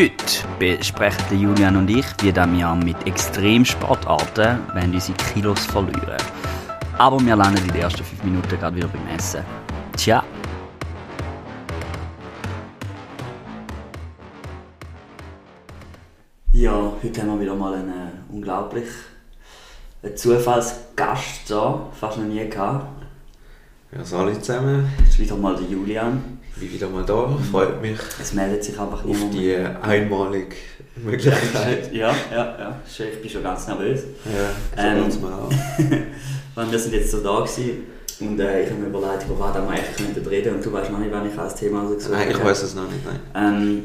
Heute besprechen Julian und ich, wie wir mit Extremsportarten wenn unsere Kilos verlieren. Aber wir landen in den ersten fünf Minuten gerade wieder beim Essen. Tja. Ja, heute haben wir wieder mal einen äh, unglaublich einen Zufallsgast da, fast noch nie gehabt. Ja, salut zusammen. Das ist wieder mal der Julian. Ich bin wieder mal da, freut mich. Es meldet sich einfach auf die einmalige Möglichkeit. ja, ja, ja. Ich bin schon ganz nervös. Ja, so ähm, mal an. wir sind jetzt so da gewesen und äh, ich habe mir überlegt, über was wir eigentlich reden und du weißt noch nicht, wann ich als Thema so Nein, ich weiß es noch nicht, nein. Ähm,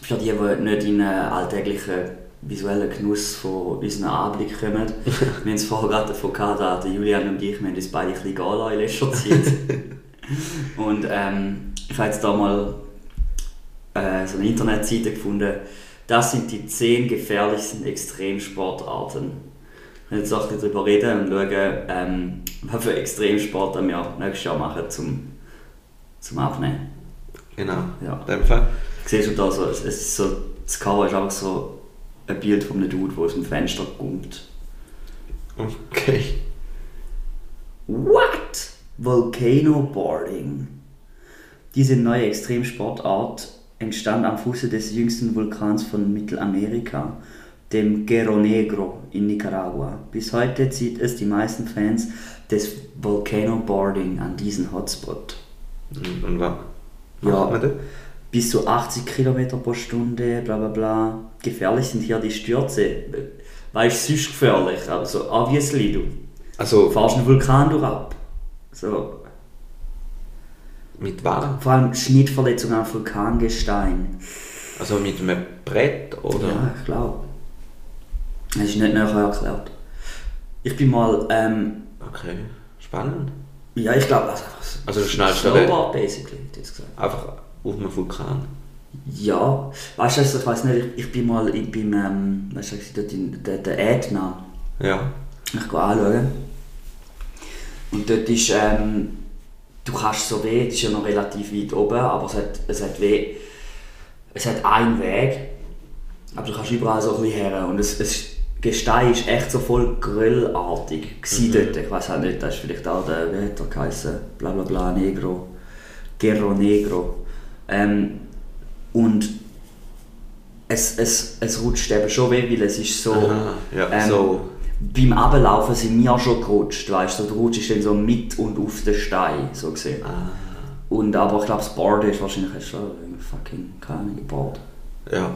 für die, die nicht in einen alltäglichen visuellen Genuss von unseren Anblick kommen. wir haben es vorher gerade davon gehabt, Julian und ich, wir haben uns beide ein bisschen gala in letzter Zeit. und ähm, ich habe jetzt da mal äh, so eine Internetseite gefunden, das sind die 10 gefährlichsten Extremsportarten. Wir jetzt auch darüber reden und schauen, ähm, was für Extremsportarten wir nächstes Jahr machen zum, zum Aufnehmen. Genau, ja. in dem Fall. Siehst du da so, es ist so, das Cover ist einfach so ein Bild von einem Dude, der aus dem Fenster kommt. Okay. What? Volcano Boarding. Diese neue Extremsportart entstand am Fuße des jüngsten Vulkans von Mittelamerika, dem Cerro Negro in Nicaragua. Bis heute zieht es die meisten Fans des Volcano Boarding an diesen Hotspot. Und was? Ja, bis zu 80 km pro Stunde, bla bla bla. Gefährlich sind hier die Stürze. Weißt du, sonst gefährlich, aber so obviously, du also, fahrst einen Vulkan durch ab. So. Mit was? Vor allem Schnittverletzungen am Vulkangestein. Also mit einem Brett, oder? Ja, ich glaube. Das ist nicht näher erklärt. Ich bin mal... Ähm, okay, spannend. Ja, ich glaube, also, also du schnellst Snowboard, basically, jetzt gesagt. Einfach auf einem Vulkan? Ja, weißt du, ich weiß nicht, ich, ich bin mal ich bin, ähm, weißt du, dort in der, der Ätna. Ja. Ich gehe anschauen. Und dort ist, ähm, du kannst so weh, das ist ja noch relativ weit oben, aber es hat, es hat weh, es hat einen Weg, aber du kannst überall so ein bisschen her und es, es Gestein ist echt so voll gröllartig mhm. dort. Ich weiß auch nicht, das ist vielleicht auch der, wie hat er geheißen, bla bla bla, Negro, Guerro Negro. Ähm, und es, es, es rutscht eben schon weh, weil es ist so, Aha, ja, ähm, so. Beim Ablaufen sind wir schon gerutscht, weißt du, du rutschst dann so mit und auf den Stein, so gesehen. Ah. Und, aber ich glaube, das Board ist wahrscheinlich hast du fucking, keine Ahnung, Board. Ja. ja.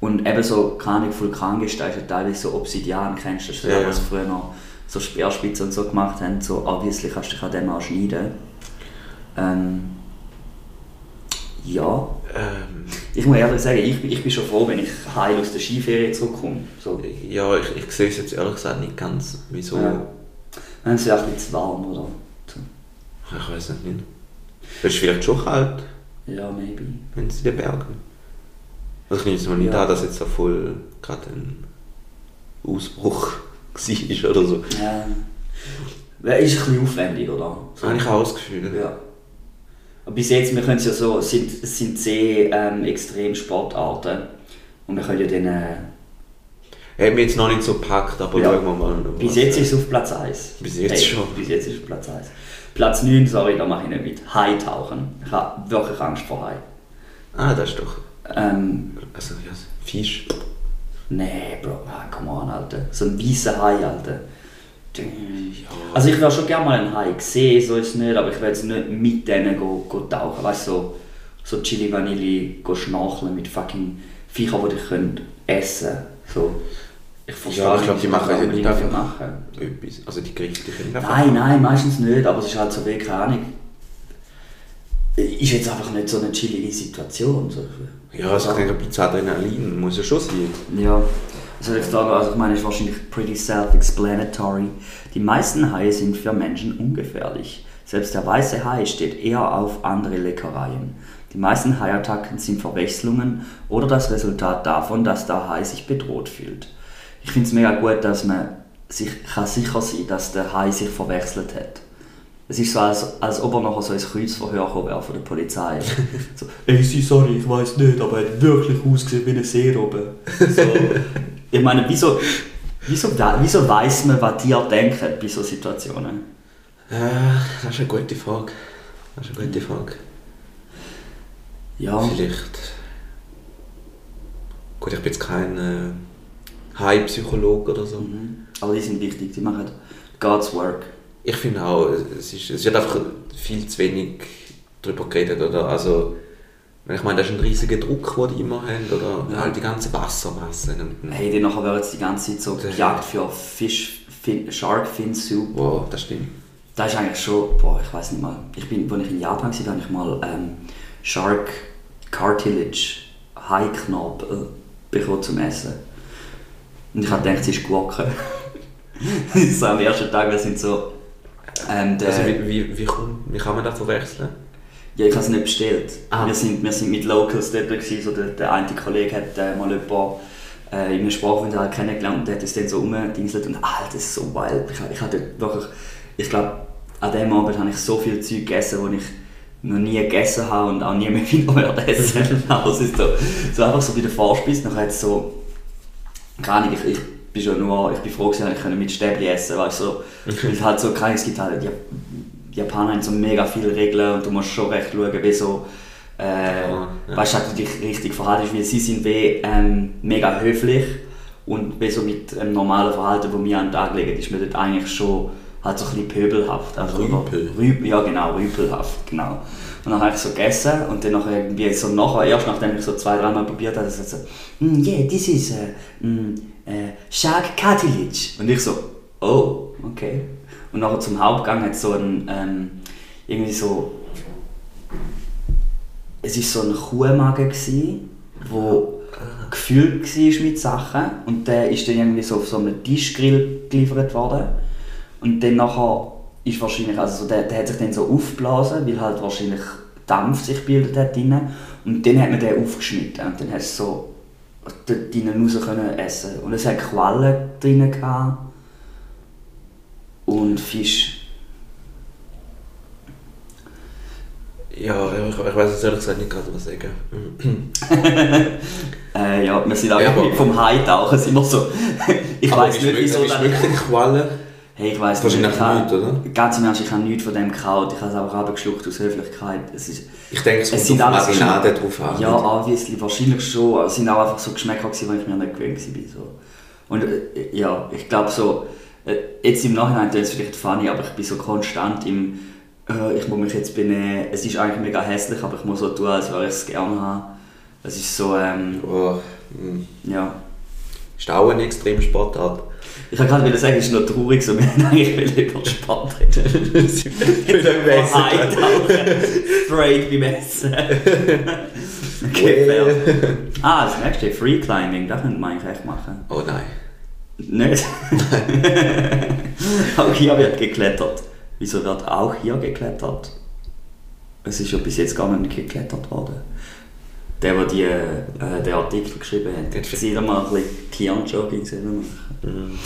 Und eben so, keine Ahnung, Vulkangestein ist teilweise so Obsidian, kennst du das, ja, ja. was früher noch so Speerspitzen und so gemacht haben, so obviously kannst du dich an dem auch schneiden. Ähm, ja. Ähm, ich muss ehrlich sagen, ich, ich bin schon froh, wenn ich heil aus der Skiferie zurückkomme. So. Ja, ich, ich sehe es jetzt ehrlich gesagt nicht ganz. Wieso? Ja. Dann ist es ein bisschen zu warm, oder? So. Ich weiß nicht. Es ist vielleicht schon kalt. Ja, maybe. Wenn es in den Bergen. Also ich nehme es mal nicht ja. an, dass jetzt da voll gerade ein Ausbruch war oder so. Ja. Ist ein bisschen aufwendig, oder? So. Habe ich auch das Gefühl. Ja bis jetzt, wir können es ja so, es sind, es sind zehn ähm, Extremsportarten und wir können ja dann... Äh, Haben wir jetzt noch nicht so gepackt, aber ja. schauen wir mal. Bis jetzt ist es auf Platz 1. Bis jetzt hey, schon. Bis jetzt ist es auf Platz 1. Platz 9, sorry, da mache ich nicht mit. Haitauchen. Ich habe wirklich Angst vor Hai. Ah, das ist doch... Ähm, also, ja, Fisch? Nee, Bro, come on, Alter. So ein weißer Hai, Alter. Also ich würde schon gerne mal einen Hai sehen, so ist es nicht, aber ich jetzt nicht mit denen go, go tauchen. Weißt du, so, so Chili Vanilli go schnorcheln mit fucking Viechern, die dich können essen können. So. Ich verstehe ja, ich glaube, die machen ja nicht einfach machen. etwas. Also die Gerichte können einfach Nein, nein, meistens nicht, aber es ist halt so wie, keine Ahnung. Ist jetzt einfach nicht so eine chillige Situation. So. Ja, ich denke, ein bisschen Adrenalin muss ja schon sein. Ja. Was soll ich sagen? Also ich meine, ist wahrscheinlich pretty self-explanatory. Die meisten Haie sind für Menschen ungefährlich. Selbst der weiße Hai steht eher auf andere Leckereien. Die meisten Haiattacken sind Verwechslungen oder das Resultat davon, dass der Hai sich bedroht fühlt. Ich finde es mega gut, dass man sich kann sicher sein dass der Hai sich verwechselt hat. Es ist so, als, als ob er nachher so ins Kreuzverhör gekommen wäre von der Polizei. so, ey, sorry, ich weiß nicht, aber er hat wirklich ausgesehen wie eine Seerobbe. So, ich meine, wieso, wieso, wieso weiss man, was die denken bei solchen Situationen? Äh, das ist eine gute Frage. Das ist eine gute Frage. Ja, Vielleicht. Gut, ich bin jetzt kein äh, High-Psychologe oder so. mhm. aber die sind wichtig, die machen God's Work. Ich finde auch, es, ist, es wird einfach viel zu wenig darüber geredet. Oder? Also, ich meine, das ist ein riesiger Druck, den die immer haben. Oder Ja. halt die ganze Wassermasse. Hey, dann nachher werden jetzt die ganze Zeit so gejagt für Fish, fin, Shark Fin Soup. Wow, das stimmt. Das ist eigentlich schon, boah, ich weiß nicht mal. Ich bin, als ich in Japan war, habe ich mal ähm, Shark Cartilage, Haiknorpel, bekommen zum Essen. Und ich habe gedacht, es ist Gurke. so am ersten Tag, wir sind so... Ähm, Also, wie, wie, wie, kommt, wie kann man das verwechseln? Ja, ich habe es nicht bestellt. Ah. Wir, sind, wir sind mit Locals dort, gewesen, so der, der eine Kollege hat äh, mal jemanden äh, in einem Sprachunterricht kennengelernt und der hat uns dann so rumgedingselt und ah, das ist so wild. Ich, ich hatte wirklich, ich glaube, an dem Abend habe ich so viel Zeug gegessen, die ich noch nie gegessen habe und auch nie mehr wieder werde essen. Aber es ist so, so einfach so bei der Vorspeise, nachher hat es so, keine Ahnung, ich, ich bin schon nur, ich bin froh gewesen, dass ich mit Stäbli essen weißt du, so, weil halt so, keine es gibt halt, die, die Japaner haben so mega viele Regeln und du musst schon recht schauen, wie so, äh, Ja, ja. weißt du, dich richtig verhaltest, weil sie sind wie ähm, mega höflich und wie so mit dem normalen Verhalten, das wir an den Tag legen, ist man dort eigentlich schon halt so ein bisschen pöbelhaft. Also Rüpel. Rüp, ja genau, rüpelhaft, genau. Und dann habe ich so gegessen und dann nachher irgendwie so nachher, erst nachdem ich so zwei, dreimal probiert habe, so, so mm, yeah, this is uh, mm, uh, shark cartilage. Und ich so, oh, okay. Und nachher zum Hauptgang hat so ein, ähm, irgendwie so, es ist so ein Kuhmagen gsi, wo gefüllt war mit Sachen und der ist dann irgendwie so auf so einem Tischgrill geliefert worden. Und dann nachher ist wahrscheinlich, also so der, der hat sich dann so aufgeblasen, weil halt wahrscheinlich Dampf sich bildet hat drinnen. Und dann hat man den aufgeschnitten und dann hast du so drinnen raus können essen. Und es hat Quallen drinnen gehabt und Fisch. Ja, ich, ich weiß jetzt ehrlich gesagt nicht gerade was sagen. Äh, ja, wir sind auch Ja, vom Haitauchen sind wir so. ich weiß nicht, wieso wie das- denn Qualle? Hey, ich weiß Wahrscheinlich ich nicht, oder? Ganz im Ernst, ich habe nichts von dem gekaut. Ich habe es einfach abgeschluckt aus Höflichkeit. Es ist, Ich denke, es Es sind auf alles Marinade drauf an. ja, nicht? obviously, wahrscheinlich schon. Es sind auch einfach so Geschmäcker, die ich mir nicht gewöhnt war. So. Und äh, ja, ich glaube so, jetzt im Nachhinein klingt es vielleicht funny, aber ich bin so konstant im, äh, ich muss mich jetzt benehmen. Es ist eigentlich mega hässlich, aber ich muss so tun, als würde ich es gerne haben. Es ist so, ähm, Oh, hm. ja. Ist auch eine extreme Sportart. Ich wollte gerade sagen, es ist noch traurig, so, wir wollten eigentlich über den Sport reden. Essen. Oh, Eintauchen. Straight beim Essen. okay, fair. Ah, das nächste, Free Climbing, das könnte man eigentlich echt machen. Oh nein. Nicht? auch hier wird geklettert. Wieso wird auch hier geklettert? Es ist ja bis jetzt gar nicht geklettert worden. Der, der die, äh, den Artikel geschrieben hat, hat hat- sie mal ein bisschen Kian-Jogging selber machen. Mhm.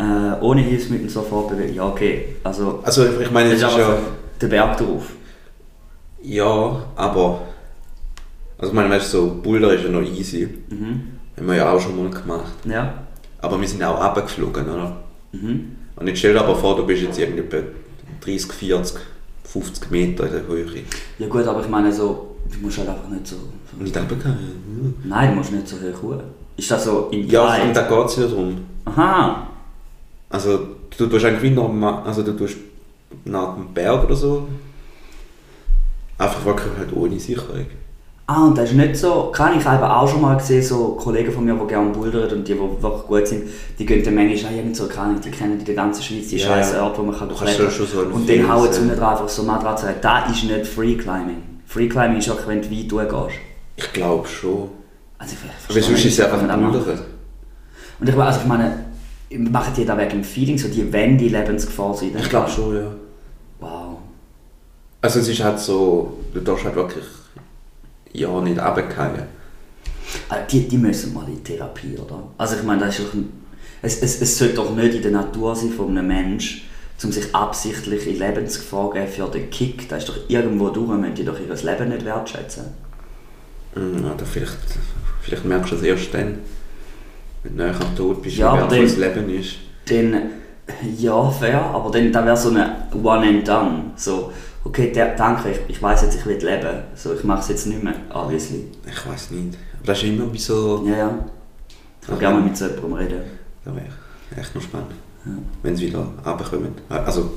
Äh, ohne Hilfsmittel sofort bewegen. Ja, okay. Also, Also ich meine, es ist ja... der Berg drauf. Ja, aber... Also ich meine, weißt du, so Boulder ist ja noch easy. Mhm. Haben wir ja auch schon mal gemacht. Ja. Aber wir sind auch runtergeflogen, oder? Mhm. Und jetzt stell dir aber vor, du bist jetzt irgendwie etwa 30, 40, 50 Meter in der Höhe. Ja gut, aber ich meine so, du musst halt einfach nicht so... so nicht runtergehen. nein, du musst nicht so hoch hoch. Ist das so im Ja, Kleid? und da geht es ja darum. Aha. Also du tust eigentlich wie normal, also du tust nach dem Berg oder so. Einfach wirklich halt ohne Sicherung. Ah, und das ist nicht so, kann ich eben auch schon mal gesehen, so Kollegen von mir, die gerne bouldern und die, die wirklich gut sind, die gehen dann manchmal auch irgend so, keine Ahnung, die kennen in der ganzen Schweiz die scheiß. Orte, wo man kann klettern schon so Und dann hauen sie drauf einfach so Matratze rein. Das ist nicht Free Climbing. Free Climbing ist auch, wenn du weit durchgehst. Ich glaube schon. Also ich Aber sonst ist es einfach. Bouldern. Und ich, meine, also ich meine, machen die da wegen dem Feeling, so die wenn die Lebensgefahr sind? Ich glaube schon, ja. Wow. Also es ist halt so, du darfst halt wirklich ja nicht runterfallen. Ah, Die, die müssen mal in Therapie, oder? Also ich meine, das ist doch ein, es, es, es sollte doch nicht in der Natur sein von einem Menschen, um sich absichtlich in Lebensgefahr geben für den Kick, da ist doch irgendwo durch, müssen die doch ihr Leben nicht wertschätzen. Mhm, Oder vielleicht, vielleicht merkst du es erst dann, wenn du näher am Tod bist, Ja, wie wertvoll das Leben ist. Dann, ja, fair, aber dann, dann wäre so eine One and Done. So, okay, der, danke, ich, ich weiß jetzt, ich will leben. So, ich mache es jetzt nicht mehr, obviously. Ich weiß nicht. Aber das ist immer wie so... Ja, ja. Ich würde gerne mal mit so jemandem reden. Das wäre echt noch spannend. Ja. Wenn sie wieder runterkommen. Also,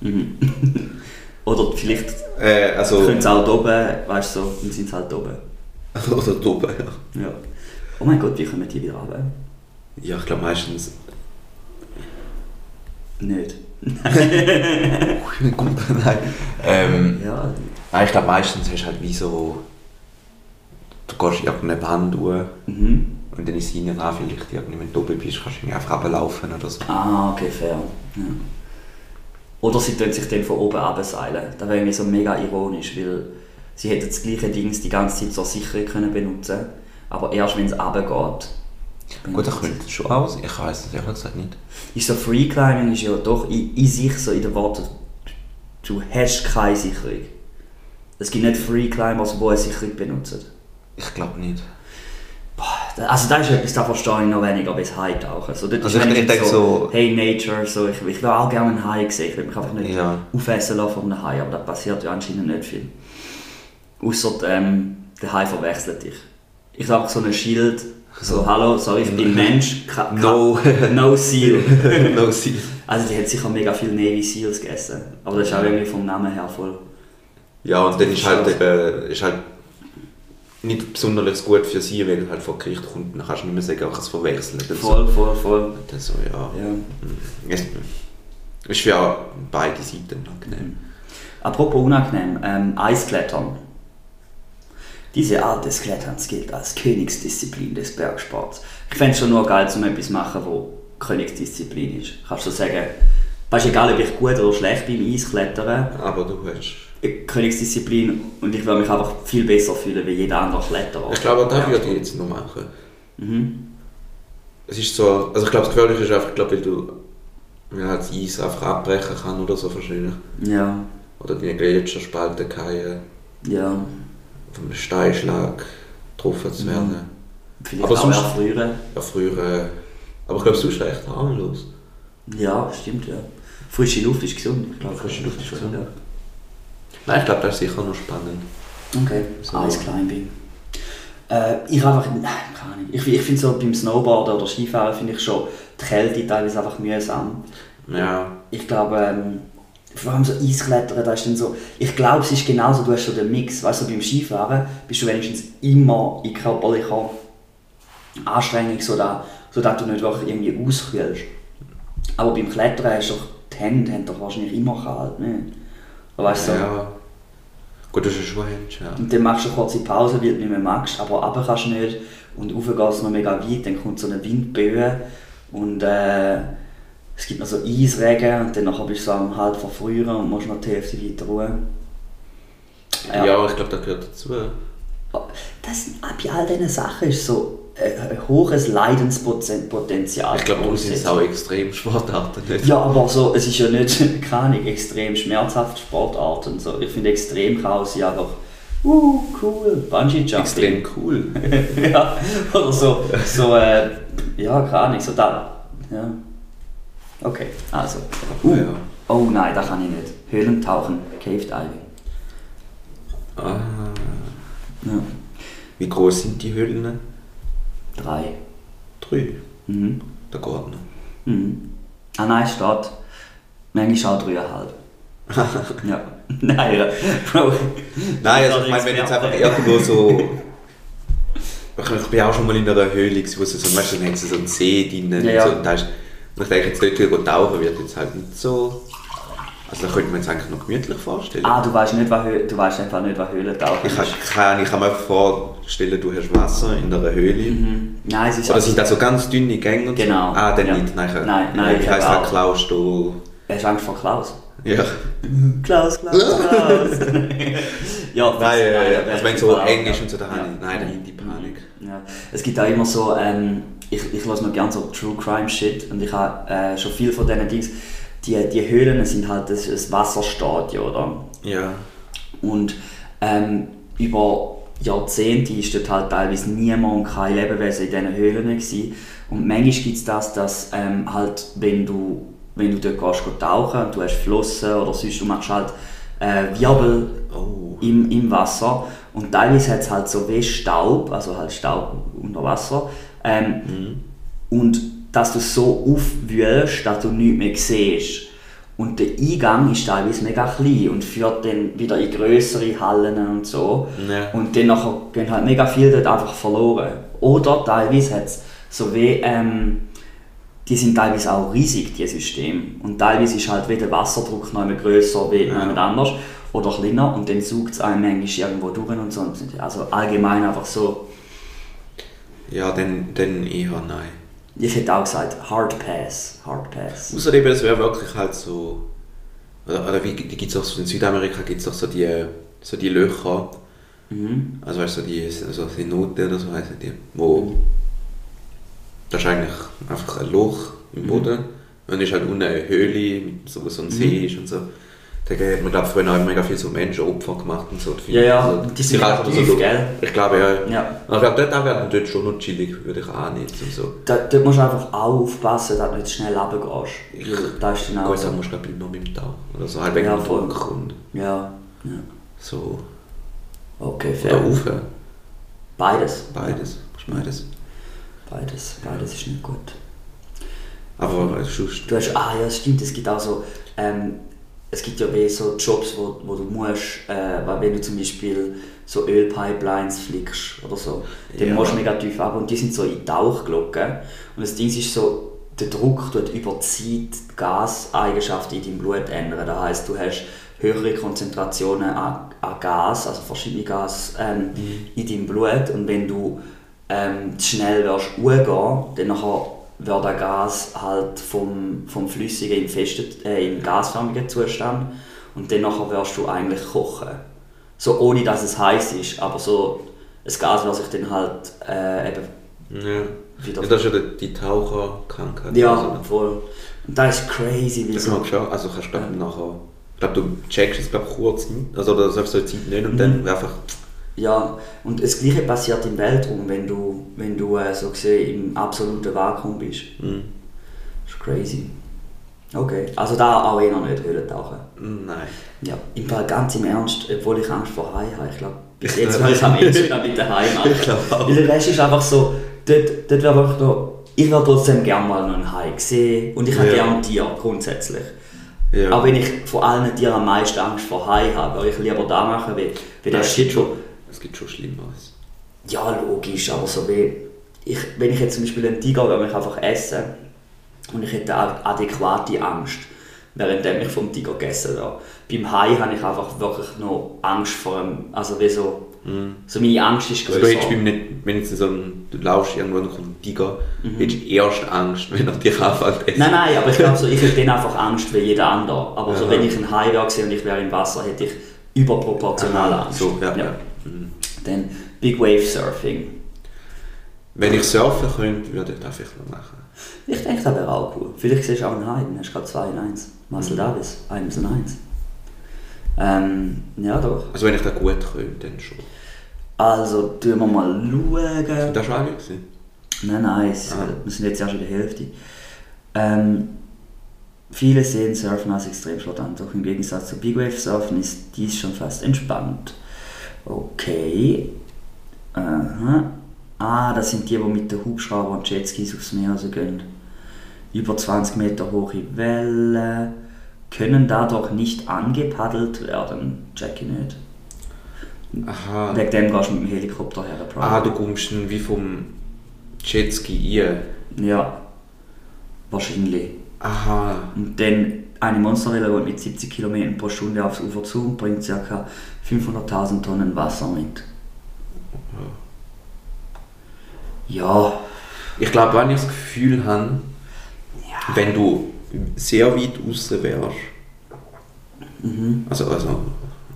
Mhm. Oder vielleicht äh, also... können sie auch da oben, weißt du, so, dann sind sie halt oben. Oder oben, ja. Ja. Oh mein Gott, wie kommen die wieder runter? Ja, ich glaube meistens... Nicht. Gut, nein. Ähm, Ja, nein, ich glaube meistens hast du halt wie so... Du gehst irgendeine Wand durch mhm. und dann ist hinten dran vielleicht irgendwie, wenn du oben bist, kannst du einfach runterlaufen oder so. Ah, okay, fair. Ja. Oder sie tun sich dann von oben abseilen. Das wäre irgendwie so mega ironisch, weil sie hätten das gleiche Ding die ganze Zeit zur Sicherung können benutzen aber erst wenn es runtergeht. Gut, das könnte es schon aus. Ich weiß es ehrlich gesagt nicht. Ist so Free Climbing ist ja doch in, in sich so in den Worten, du hast keine Sicherung. Es gibt nicht Free Climbers, die eine Sicherung benutzen. Ich glaube nicht. Also das ist etwas, das verstehe ich noch weniger bis High tauchen. So, dort Also ist ich- ich denke so- hey Nature, so, ich, ich will auch gerne einen Hai sehen, ich will mich einfach nicht Ja. aufessen lassen von einem Hai, aber da passiert ja anscheinend nicht viel. Außer ähm, der Hai verwechselt dich. Ich habe so ein Schild, so hallo, sorry, ich bin Mensch, ka, ka, No. no Seal. no see. Also die hat sicher mega viel Navy Seals gegessen, aber das ist auch irgendwie vom Namen her voll. Ja, und dann ist halt eben, ist halt nicht besonders gut für sie, wenn er halt vor Gericht kommt, dann kannst du nicht mehr sagen, ich es verwechselt. Und Voll, voll, voll. So. Dann so, ja. Ja. Es ist für beide Seiten angenehm. Apropos unangenehm, ähm, Eisklettern. Diese Art des Kletterns gilt als Königsdisziplin des Bergsports. Ich fände es schon nur geil, um etwas zu machen, wo Königsdisziplin ist. Kannst du sagen, weißt du, egal ob ich gut oder schlecht bin im Eisklettern, Aber du hast... äh, Königsdisziplin und ich würde mich einfach viel besser fühlen wie jeder andere Kletterer. Ich glaube, das würde ich jetzt noch machen. Mhm. Es ist so, also ich glaube, das Gefährliche ist einfach, ich glaube, weil du ja, das Eis einfach abbrechen kann oder so wahrscheinlich. Ja, Oder die Gletscherspalten fallen, ja. Einem Steinschlag getroffen zu werden. Vielleicht Aber auch sonst- erfrieren. Ja, früher... Äh, aber ich glaube, sonst recht harmlos. Ja, stimmt, ja. Frische Luft ist gesund. Ich glaube, Frische Luft ist gesund. Ja. Nein, ich glaube, das ist sicher noch spannend. Okay, So. Ice Climbing. Äh, ich einfach, nein, keine Ahnung. Ich, ich finde so beim Snowboarden oder Skifahren finde ich schon die Kälte teilweise einfach mühsam. Ja. Ich glaube, ähm, vor allem so Eisklettern, da ist dann so, ich glaube, es ist genauso, du hast so den Mix, weißt du, beim Skifahren bist du wenigstens immer in körperlicher Anstrengung, so da, so dass du nicht wirklich irgendwie auskühlst. Aber beim Klettern hast du doch, die Hände haben doch wahrscheinlich immer kalt, ne? Weißt du, so, Ja. Gut, das ist schon Hände, ja. und dann machst du eine kurze Pause, weil du nicht mehr magst, aber runter kannst du nicht. Und rauf geht es noch mega weit, dann kommt so eine Windböe und äh, es gibt noch so Eisregen und dann bist du so am halb verfrieren und musst noch die Hälfte weiter ruhen. Ja, ich glaube, das gehört dazu. Das, bei all diesen Sachen ist so ein, ein hohes Leidenspotenzial. Ich glaube, darum sind es auch extrem Sportarten. Nicht? Ja, aber so, es ist ja nicht, keine extrem schmerzhafte Sportarten. So. Ich finde, extrem auch sein, einfach, uh, cool, Bungee-Jumping. Extrem cool. ja, oder so, so äh, ja, keine Ahnung, so da. Ja. Okay, also. Uh, Ja. Oh nein, das kann ich nicht. Höhlentauchen, Cave Diving. Ah. Ja. Wie groß sind die Höhlen? Drei. Drei. Mhm. Der noch. Mhm. Ah nein, steht. Manchmal auch dreieinhalb. ja. Nein, ja. Bro. Nein, Ich also ich meine, wenn jetzt einfach irgendwo so... Ich bin auch schon mal in einer Höhle, wo sie so, weißt du, dann haben sie so einen See drin und Ja, ja. so. Und, da ist, und ich denke, jetzt dort gehen tauchen wird jetzt halt nicht so... Also da könnte man jetzt eigentlich noch gemütlich vorstellen. Ah, du weißt nicht, was du weißt einfach nicht, was Höhlentauchen Ich, ist. habe keine ich kann mir vorstellen, du hast Wasser in einer Höhle. Mhm. Nein, es ist Oder sind das so ganz dünne Gänge? Und Genau. So? Ah, dann Ja. nicht. Nein, ich- Nein, nein, ich habe das? auch. Klaus, du... Hast Angst vor Klaus? Ja. Klaus, Klaus, Klaus. ja, Nein, da wär also wenn ich es so eng ja. ist und so, da habe Ja. ich... Nein, da habe ich die Panik. Ja. Es gibt auch immer so, ähm, ich, ich höre noch gerne so True Crime Shit und ich habe äh, schon viel von diesen Dings, die, die Höhlen sind halt das, das Wasserstadion, oder? Ja. Und ähm, über Jahrzehnte ist dort halt teilweise niemand und kein Lebewesen in diesen Höhlen gewesen. Und manchmal gibt es das, dass ähm, halt, wenn du, wenn du dort gehst, gehst tauchen und du hast Flossen oder sonst, du machst halt äh, Wirbel Oh. im, im Wasser und teilweise hat es halt so wie Staub, also halt Staub unter Wasser ähm, und dass du so aufwühlst, dass du nichts mehr siehst. Und der Eingang ist teilweise mega klein und führt dann wieder in größere Hallen und so. Ja. Und dann nachher gehen halt mega viel dort einfach verloren. Oder teilweise hat es so wie, ähm, die sind teilweise auch riesig, die Systeme. Und teilweise ist halt wie der Wasserdruck noch grösser wie Ja. jemand anders oder kleiner und dann saugt es einem manchmal irgendwo durch und so. Also allgemein einfach so, Ja, dann, dann eher nein. ich hätte auch gesagt, Hard Pass, Hard Pass. Außerdem, es wäre wirklich halt so. Oder, oder wie die gibt's auch so in Südamerika gibt es auch so die, so die Löcher. Mhm. Also weißt du, so die also die Noten oder so heißen die. Wo. Das ist eigentlich einfach ein Loch im Boden. Und ist halt unten eine Höhle, so, wo so ein See ist und so. Da hat man, glaube ich, früher auch mega viel so Menschenopfer gemacht und so. Ja, ja, Also, die sind reichen aktiv, so, gell? Ich glaube, ja. Ja. Aber ich glaube, dort wäre dort schon noch chillig, würde ich auch nicht. Und so. Da, dort musst du einfach auch aufpassen, dass du nicht schnell runtergehst. Weil Da ist dann auch Gut, dann musst du glaube ich noch mit dem Tau. Oder so halt wegen Ja, dem. Druck und Ja, ja. so. Okay, Oder fair. rauf. Beides. Beides. Machst beides. Beides. Beides ist nicht gut. Aber äh, sonst. Du hast, ah ja, stimmt, es gibt auch so, ähm, es gibt ja wie so Jobs, wo, wo du musst, äh, wenn du zum Beispiel so Ölpipelines fliegst oder so, dann Ja. musst du mega tief ab und die sind so in Tauchglocken und das Ding ist so, der Druck tut über die Zeit Gaseigenschaften in deinem Blut ändern. Das heisst, du hast höhere Konzentrationen an, an Gas, also verschiedene Gas ähm, in deinem Blut und wenn du ähm, zu schnell wirst dann nachher wird das Gas halt vom, vom flüssigen im, festen, äh, im gasförmigen Zustand und dann nachher wirst du eigentlich kochen. So ohne dass es heiß ist, aber so das Gas wird sich dann halt äh, eben Ja. wieder... ja. Das ist ja die, die Taucherkrankheit. ja, Also, voll. Und das ist crazy, wie das so... magst du auch. Also kannst du glaub, nachher. Ich glaube, du checkst es glaub, kurz. Also oder sagst so Zeit nicht und Mhm. dann einfach. Ja, und das Gleiche passiert im Weltraum, wenn du, wenn du äh, so gesehen im absoluten Vakuum bist. Mh. Das ist crazy. Okay, also da auch eh noch nicht Höhlentauchen. Nein. Ja, im Fall ganz im Ernst, obwohl ich Angst vor Haien habe. Ich glaube, bis Ich jetzt will ich am ehesten mit den Haien machen. Ich glaub auch. Weil der Rest ist einfach so, dort, dort wäre einfach noch, ich würde trotzdem gerne mal noch einen Hai sehen und ich habe Ja. gerne Tiere grundsätzlich. Ja. Auch wenn ich von allen Tieren am meisten Angst vor Haien habe, würde ich lieber da machen, weil, weil der Shit schon... Es gibt schon Schlimmeres. Ja, logisch, aber so wie... Ich, wenn ich jetzt zum Beispiel einen Tiger würde mich einfach essen und ich hätte eine adäquate Angst, während ich vom Tiger gegessen werde. Beim Hai habe ich einfach wirklich noch Angst vor einem... Also wie so... So meine Angst ist Also größer. du hättest beim wenn jetzt so ein, du laufst irgendwo und kommt ein Tiger, Mhm. hättest du erst Angst, wenn er dich anfängt essen. Nein, nein, aber ich glaube so, ich hätte dann einfach Angst wie jeder andere. Aber so, wenn ich einen Hai wäre und ich wäre im Wasser, hätte ich überproportionale Aha, Angst. So, ja. ja. Dann Big Wave Surfing. Wenn ich surfen könnte, würde ich das vielleicht noch machen. Ich denke, das wäre auch cool. Vielleicht siehst du auch einen Hai, dann hast du gerade zwei in eins. Marcel Mhm. Davis, eins und eins. Ähm, ja doch. Also wenn ich das gut könnte, dann schon. Also, tun wir mal schauen. Das war schon gewesen. Nein, nein, es, Ah. wir sind jetzt erst in der Hälfte. Ähm, viele sehen Surfen als Extremsport an, doch im Gegensatz zu Big Wave Surfen ist dies schon fast entspannt. Okay. Aha. Ah, das sind die, die mit den Hubschrauber und Jetskis aufs Meer gehen. Über 20 Meter hohe Wellen können dadurch nicht angepaddelt werden. Check ich nicht. Aha. Wegen dem gehst du mit dem Helikopter her. Ah, du kommst dann wie vom Jetski rein. Ja, wahrscheinlich. Aha. Und dann eine Monsterwelle geht mit 70 km pro Stunde aufs Ufer zu und bringt ca. 500.000 Tonnen Wasser mit. Ja, Ich glaube, wenn ich das Gefühl habe, wenn du sehr weit außen wärst, mhm. also, also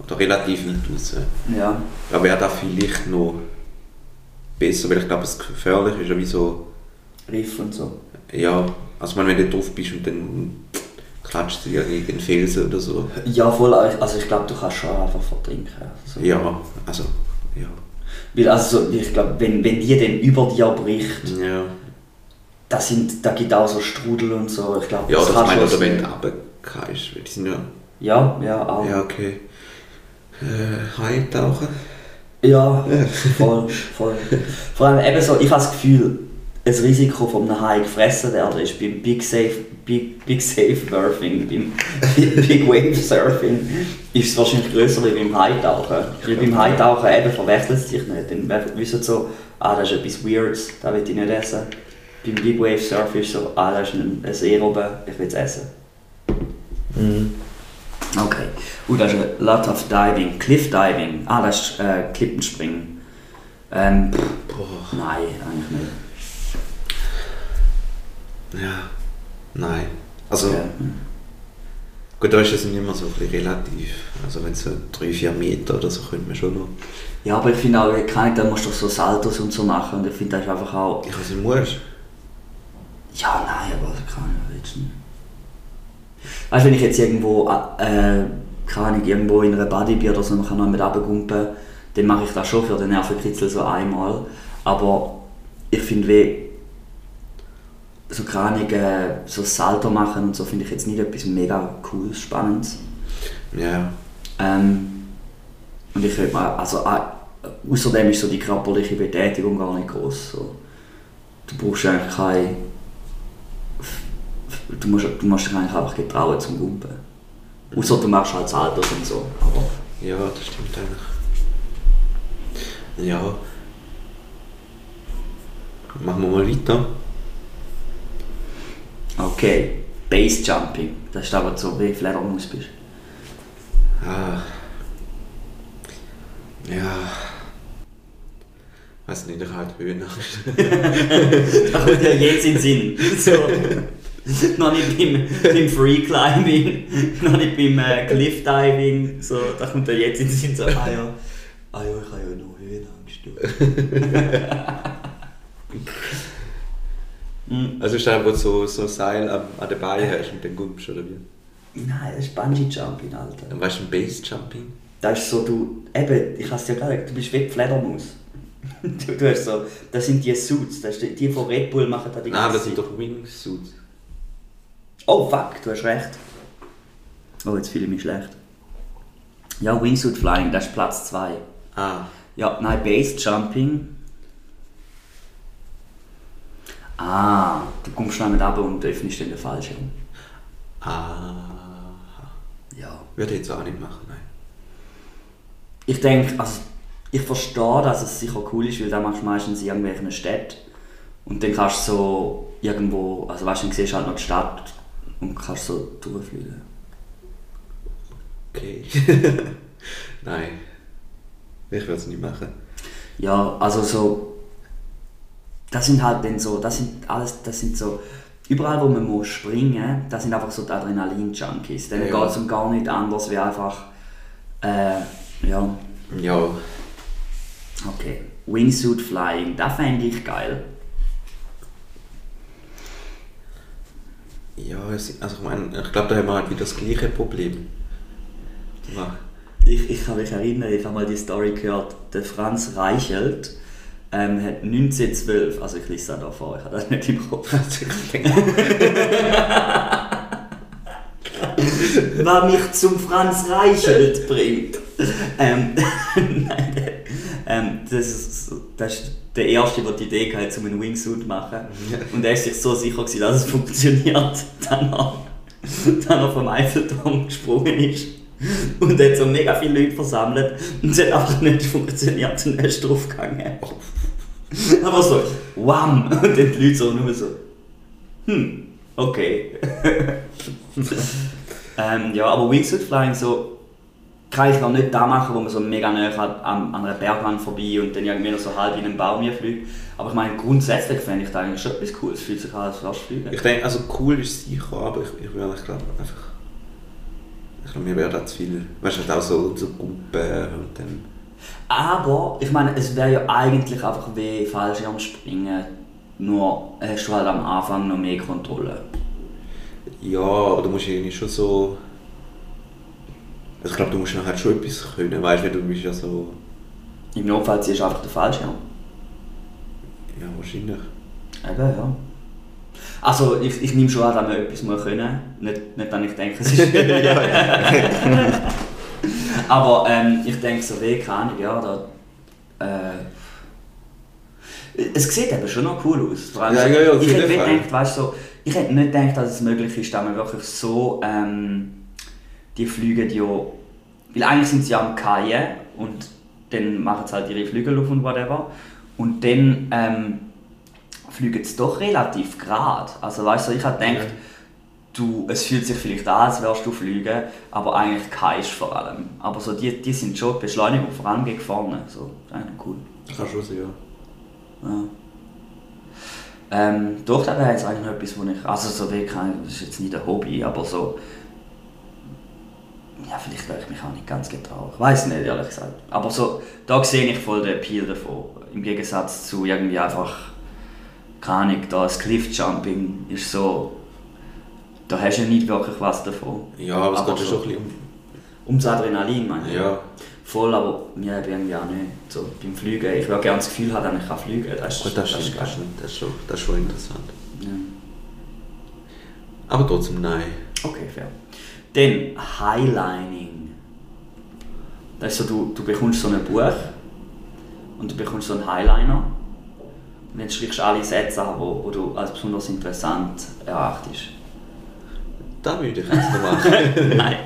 oder relativ weit außen, ja, dann wäre das vielleicht noch besser, weil ich glaube, es gefährlich ist ja wie so, Riff und so. ja, also wenn du drauf bist und dann, klatscht ja gegen Felsen oder so. Ja, voll, also ich glaube, du kannst schon einfach vertrinken. Also. Ja, also, ja. Weil also, ich glaube, wenn, wenn die dann über dir bricht, Ja, da, sind, da gibt auch so Strudel und so. Ich glaube, ja das kannst meine oder wenn du runtergehst, weil die sind ja... Ja, ja, auch. Ja, okay. Äh, Hai tauchen? Ja, voll, voll. Vor allem eben so, ich habe das Gefühl, das Risiko von einem Hai gefressen werden ist beim Big Safe, Big, Big Safe Surfing, beim Big Wave Surfing, ist es wahrscheinlich grösser wie beim Haitauchen. Weil beim Haitauchen eben verwechselt es sich nicht. Dann wissen so, ah, das ist etwas Weirds, das will ich nicht essen. Beim Big Wave Surfing ist so, ah, das ist ein, ein See oben, ich will es essen. Mhm. Okay. Uh, das ist ein Lot of Diving. Cliff Diving. Ah, das ist äh, Klippenspringen. Ähm, pff, nein, eigentlich nicht. Ja. Nein. Also, Ja. gut, da ist es immer so ein bisschen relativ. Also wenn es so 3-4 Meter oder so, könnte man schon noch... ja, aber ich finde auch, keine Ahnung, da musst du so Saltos und so machen und ich finde, das ist einfach auch... Ich weiß nicht, musst Ja, nein, aber das kann ich nicht. Weißt du, wenn ich jetzt irgendwo, äh, keine Ahnung, irgendwo in einer Bodybeer oder so noch mit runtergumpen, dann mache ich das schon für den Nervenkitzel so einmal. Aber ich finde, so äh, so Salto machen und so finde ich jetzt nicht etwas mega cooles, spannendes. Ja. Ähm, und ich würde mal, also äh, außerdem ist so die körperliche Betätigung gar nicht groß. So. Du brauchst eigentlich keine, du musst, du musst dich eigentlich einfach getrauen zum Gumpen. Außer du machst halt Saltos und so. Aber Ja, das stimmt eigentlich. Ja. Machen wir mal weiter. Okay, Base Jumping, das ist aber so wie Fledermaus bist. Ah. Ja. Weiß nicht, ich halt Höhenangst. Da kommt ja jetzt in den Sinn. So. noch nicht beim, beim Free Climbing, noch nicht beim äh, Cliff Diving. So, da kommt ja jetzt in den Sinn so, ah ja, ah ja, ich habe ja noch Höhenangst. mm, Also ist das, wo du so, so Seil an, an den Beinen hast und dann gumpst oder wie? nein, das ist Bungee Jumping, Alter. Dann weißt du, ein Base Jumping? Das ist so, du, eben, ich habe es dir gesagt, du bist wie die Fledermaus. Du, du hast so, das sind die Suits, das die, die von Red Bull machen da die Nein, das sind doch Wingsuits. Oh fuck, du hast recht. Oh, jetzt fühle ich mich schlecht. Ja, Wingsuit Flying, das ist Platz 2. Ah. Ja, nein, Base Jumping. Ah, du kommst schnell mit runter und öffnest dann den Fallschirm. Ah. Ja. Würde ich jetzt auch nicht machen, nein. Ich denke, also ich verstehe, dass es sicher cool ist, weil da machst du meistens in irgendwelchen Städten. Und dann kannst du so irgendwo, also weißt du, dann siehst du halt noch die Stadt und kannst so durchfliegen. Okay. nein. Ich würde es nicht machen. Ja, also so. Das sind halt dann so, das sind alles, das sind so. Überall wo man muss springen, das sind einfach so die Adrenalin-Junkies. Denen Ja. geht es um gar nicht anders wie einfach. Äh, ja, Ja. okay. Wingsuit Flying, das fände ich geil. Ja, also ich meine, ich glaube, da haben wir halt wieder das gleiche Problem. Ja. Ich, ich kann mich erinnern, ich habe mal die Story gehört, der Franz Reichelt ähm, hat 1912, also ich lese das da vor, ich habe das nicht im Kopf. was mich zum Franz Reichelt bringt. Ähm, nein, der, ähm, das, ist, das ist der Erste, der die Idee hatte, um einen Wingsuit zu machen. Und er ist sich so sicher, gewesen, dass es funktioniert, dann er, dann vom Eiffelturm gesprungen ist. Und hat so mega viele Leute versammelt und es hat einfach nicht funktioniert und er ist draufgegangen. Aber so, wham! Und die Leute so nur so, hm, okay. ähm, ja, aber Wingsuit Flying so, kann ich noch nicht da machen, wo man so mega näher hat, an, an einer Bergwand vorbei und dann irgendwie noch so halb in einen Baum fliegt. Aber ich meine, grundsätzlich fände ich das eigentlich schon etwas Cooles, fühlt sich an, als du fliegen. Ich denke, also cool ist es sicher, aber ich, ich würde ich glaube einfach. Ich glaube, mir wäre da zu viel. Weißt du, halt auch so, so Gruppen und dann. Aber, ich meine, es wäre ja eigentlich einfach wie Fallschirmspringen, nur hast du halt am Anfang noch mehr Kontrolle. Ja, aber du musst irgendwie schon so... Also ich glaube, du musst nachher schon etwas können, weißt du, du bist ja so... Im Notfall ziehst du einfach den Fallschirm. Ja, wahrscheinlich. Eben, ja. Also, ich, ich nehme schon an, dass man etwas muss können Nicht, nicht, dass ich denke, es ist. Aber ähm, ich denke so, wie, keine Ahnung, ja, da. Äh, es sieht eben schon noch cool aus. Vor allem, Ja, ja, ja, ich hätte Fall. gedacht, weißt, so, ich hätte nicht gedacht, dass es möglich ist, dass man wirklich so ähm, die Flüge, die ja, weil eigentlich sind sie ja am Kajen und dann machen sie halt ihre Flügel auf und whatever und dann ähm, fliegen sie doch relativ gerade. Also weißt du, ich habe gedacht, du, es fühlt sich vielleicht an, als wärst du fliegen, aber eigentlich keins vor allem. Aber so die, die sind schon die Beschleunigung, vor allem gegen vorne. So, das ist eigentlich cool. Kann schon sein, ja. Ja. Ähm, doch, das wäre jetzt eigentlich noch etwas, wo ich, also so wie kein, das ist jetzt nicht ein Hobby, aber so, ja, vielleicht wäre ich mich auch nicht ganz getraut. Ich weiß nicht, ehrlich gesagt. Aber so, da sehe ich voll den Appeal davon. Im Gegensatz zu irgendwie einfach, keine Ahnung, da das Cliffjumping ist so, da hast du ja nicht wirklich was davon. Ja, aber es Aber geht ja so- schon ein bisschen Ums Adrenalin, meine um... ich. Ja, Voll, aber mir eben irgendwie auch nicht. So, beim Fliegen, ich will gerne das Gefühl haben, dass ich kann fliegen kann. Das, ist- gut, das, das ist das, das, ist schon, das ist schon interessant. Ja. Aber trotzdem nein. Okay, fair. Dann Highlining. Das ist so, du, du bekommst so ein Buch und du bekommst so einen Highliner und dann schreibst du alle Sätze an, wo du als besonders interessant erachtest. Das würde ich jetzt noch machen. Nein,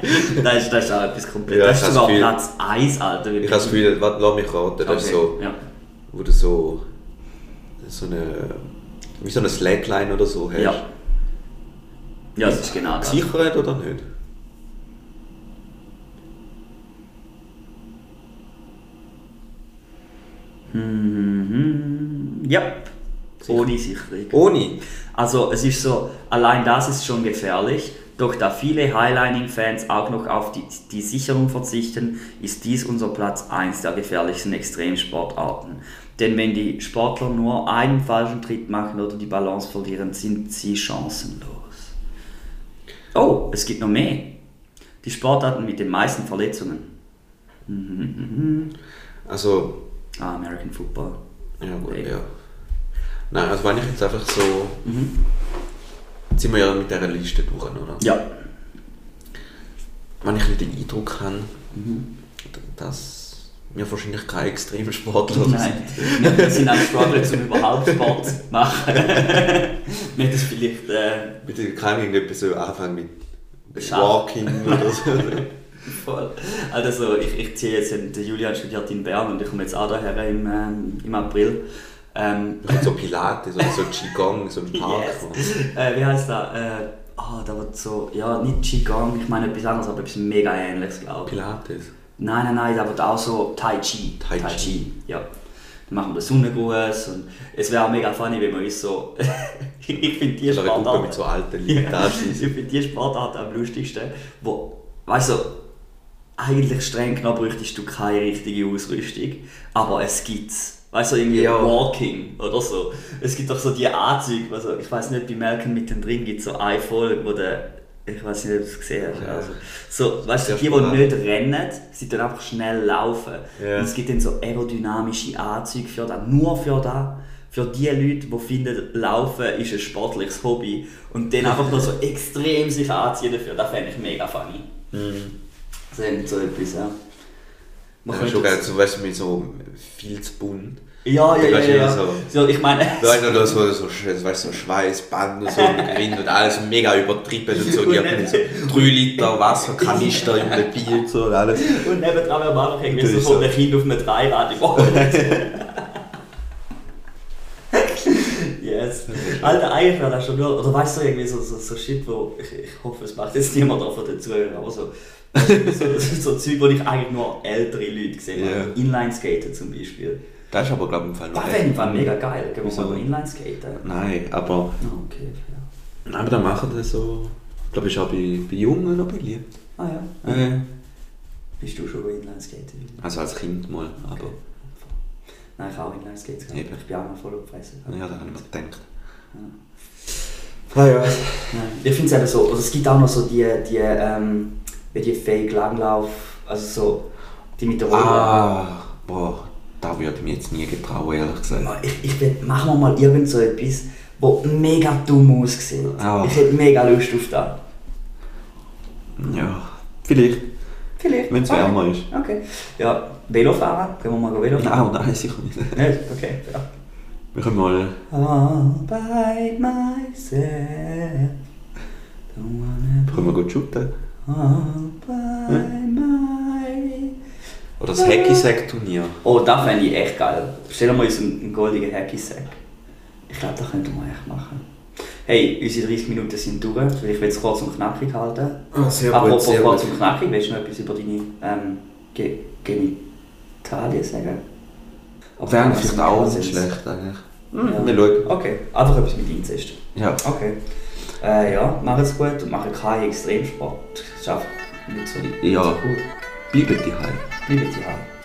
das ist, das ist auch etwas komplett. Ja, das ist sogar das Platz 1, Alter. ich habe das Gefühl, warte, lass mich raten, das ist so, Ja. wo du so, so eine, wie so eine Slackline oder so hast. Ja. ja, das ist genau das. Gesichert oder nicht? Mhm. Ja, ohne Sicherung. Ohne? Also es ist so, allein das ist schon gefährlich. Doch da viele Highlining-Fans auch noch auf die, die Sicherung verzichten, ist dies unser Platz 1 der gefährlichsten Extremsportarten. Denn wenn die Sportler nur einen falschen Tritt machen oder die Balance verlieren, sind sie chancenlos. Oh, es gibt noch mehr. Die Sportarten mit den meisten Verletzungen. Mhm, Also, Ah, American Football. ja gut, Hey. ja. Nein, also wenn ich jetzt einfach so, Mhm. Jetzt sind wir ja mit dieser Liste durch, oder? Ja. Wenn ich den Eindruck habe, Mhm. dass wir wahrscheinlich keine Extremsportler sind. Nein, wir wir sind am Struggle, um überhaupt Sport zu machen. Nicht das vielleicht. Äh, Bitte kann irgendetwas so anfangen mit. Walking oder so. voll. Also, ich, ich ziehe jetzt, der Julian studiert in Bern und ich komme jetzt auch daher im, ähm, im April. Ähm, so Pilates oder so Qigong, so im Park. yes. äh, wie heißt das? Äh, ah, da wird so, ja, nicht Qigong, ich meine etwas anderes, aber etwas mega ähnliches, glaube ich. Pilates. Nein, nein, nein, da wird auch so Tai Chi. Tai Chi. Ja. Dann machen wir Sonnengruß und es wäre auch mega funny, wenn wir uns so... ich finde die Sportart... mit so alten da ich finde die Sportart am lustigsten, wo, weißt du, eigentlich streng genommen bräuchtest du keine richtige Ausrüstung, aber es gibt's. Weißt du, irgendwie Ja. Walking oder so. Es gibt doch so die Anzüge, also ich weiß nicht, bei Malcolm mittendrin gibt es so eine Folge, wo der, ich weiß nicht, ob du es gesehen hast. Ja. Also, so, weißt du, die, die nicht rennen, sie tun einfach schnell laufen. Ja. Und es gibt dann so aerodynamische Anzüge für das, nur für das. Für die Leute, die finden, Laufen ist ein sportliches Hobby und dann einfach nur so extrem sich anziehen dafür, das fände ich mega funny. Das ist so etwas, ja. Man Ja, schon geil, so, weißt du, mit so viel zu bunt. Ja, ja, ja, ja. so- So, ich meine... Weißt du, so, so, so, weißt, so Schweißband und so Grind und alles mega übertrieben und so. Die haben so 3 Liter Wasserkanister im Bier und so und alles. Und nebendran wäre man einfach irgendwie so von einem Kind auf einem Dreirad im Yes. Alter, eigentlich wäre das schon nur, oder weißt du, irgendwie so, so, so Shit, wo, ich, ich hoffe, es macht jetzt niemand davon dazu, aber so, so, so, so Zeug, wo ich eigentlich nur ältere Leute gesehen habe. Inline-Skaten zum Beispiel. Das ist aber, glaube ich, im Fall noch Das Fall mega geil, gehen wir mal Inline-Skaten. Nein, aber, Ah, okay, nein, aber dann machen das so. Ich glaube, ist auch bei, bei Jungen noch beliebt. Ah ja. Äh, Bist du schon Inline-Skaten? also als Kind mal, aber Nein, ich auch Inline-Skates. gehabt. Ich bin auch noch voll auf die Fresse. ja, da habe ich mir gedacht. Ah ja. Ja. Ich finde es eben so, also es gibt auch noch so die, die, ähm, die Fake Langlauf, also so, die mit der Rolle. Ah, boah, da würde ich mir jetzt nie getrauen, ehrlich gesagt. Ich, ich will, machen wir mal irgend so etwas, wo mega dumm aussieht. Ah. Ich hätte mega Lust auf das. Ja, vielleicht, Vielleicht. wenn es okay. wärmer ist. Okay. Ja, Velofahren, können wir mal Velo fahren? Nein, nein, sicher nicht. Nicht? Okay. Ja. Wir können mal... All by myself. Don't wanna Können wir gut shooten? all by my... Oder das Hacky-Sack-Turnier. Oh, das fände ich echt geil. Stellen wir uns einen, einen goldenen Hacky-Sack. Ich glaube, das könnten wir echt machen. Hey, unsere 30 Minuten sind durch. Ich will es kurz und knackig halten. Ah, sehr Apropos kurz und knackig, willst du noch etwas über deine ähm, Ge Genitalien sagen? Aber wäre das vielleicht auch nicht schlecht eigentlich. Ja. Hm, Wir schauen. Okay, einfach etwas mit Inzest. Ja. Okay. Äh, ja, mach es gut und mach keinen Extremsport. Das ist einfach nicht so, nicht Ja. so cool. Bleiben die 那个几号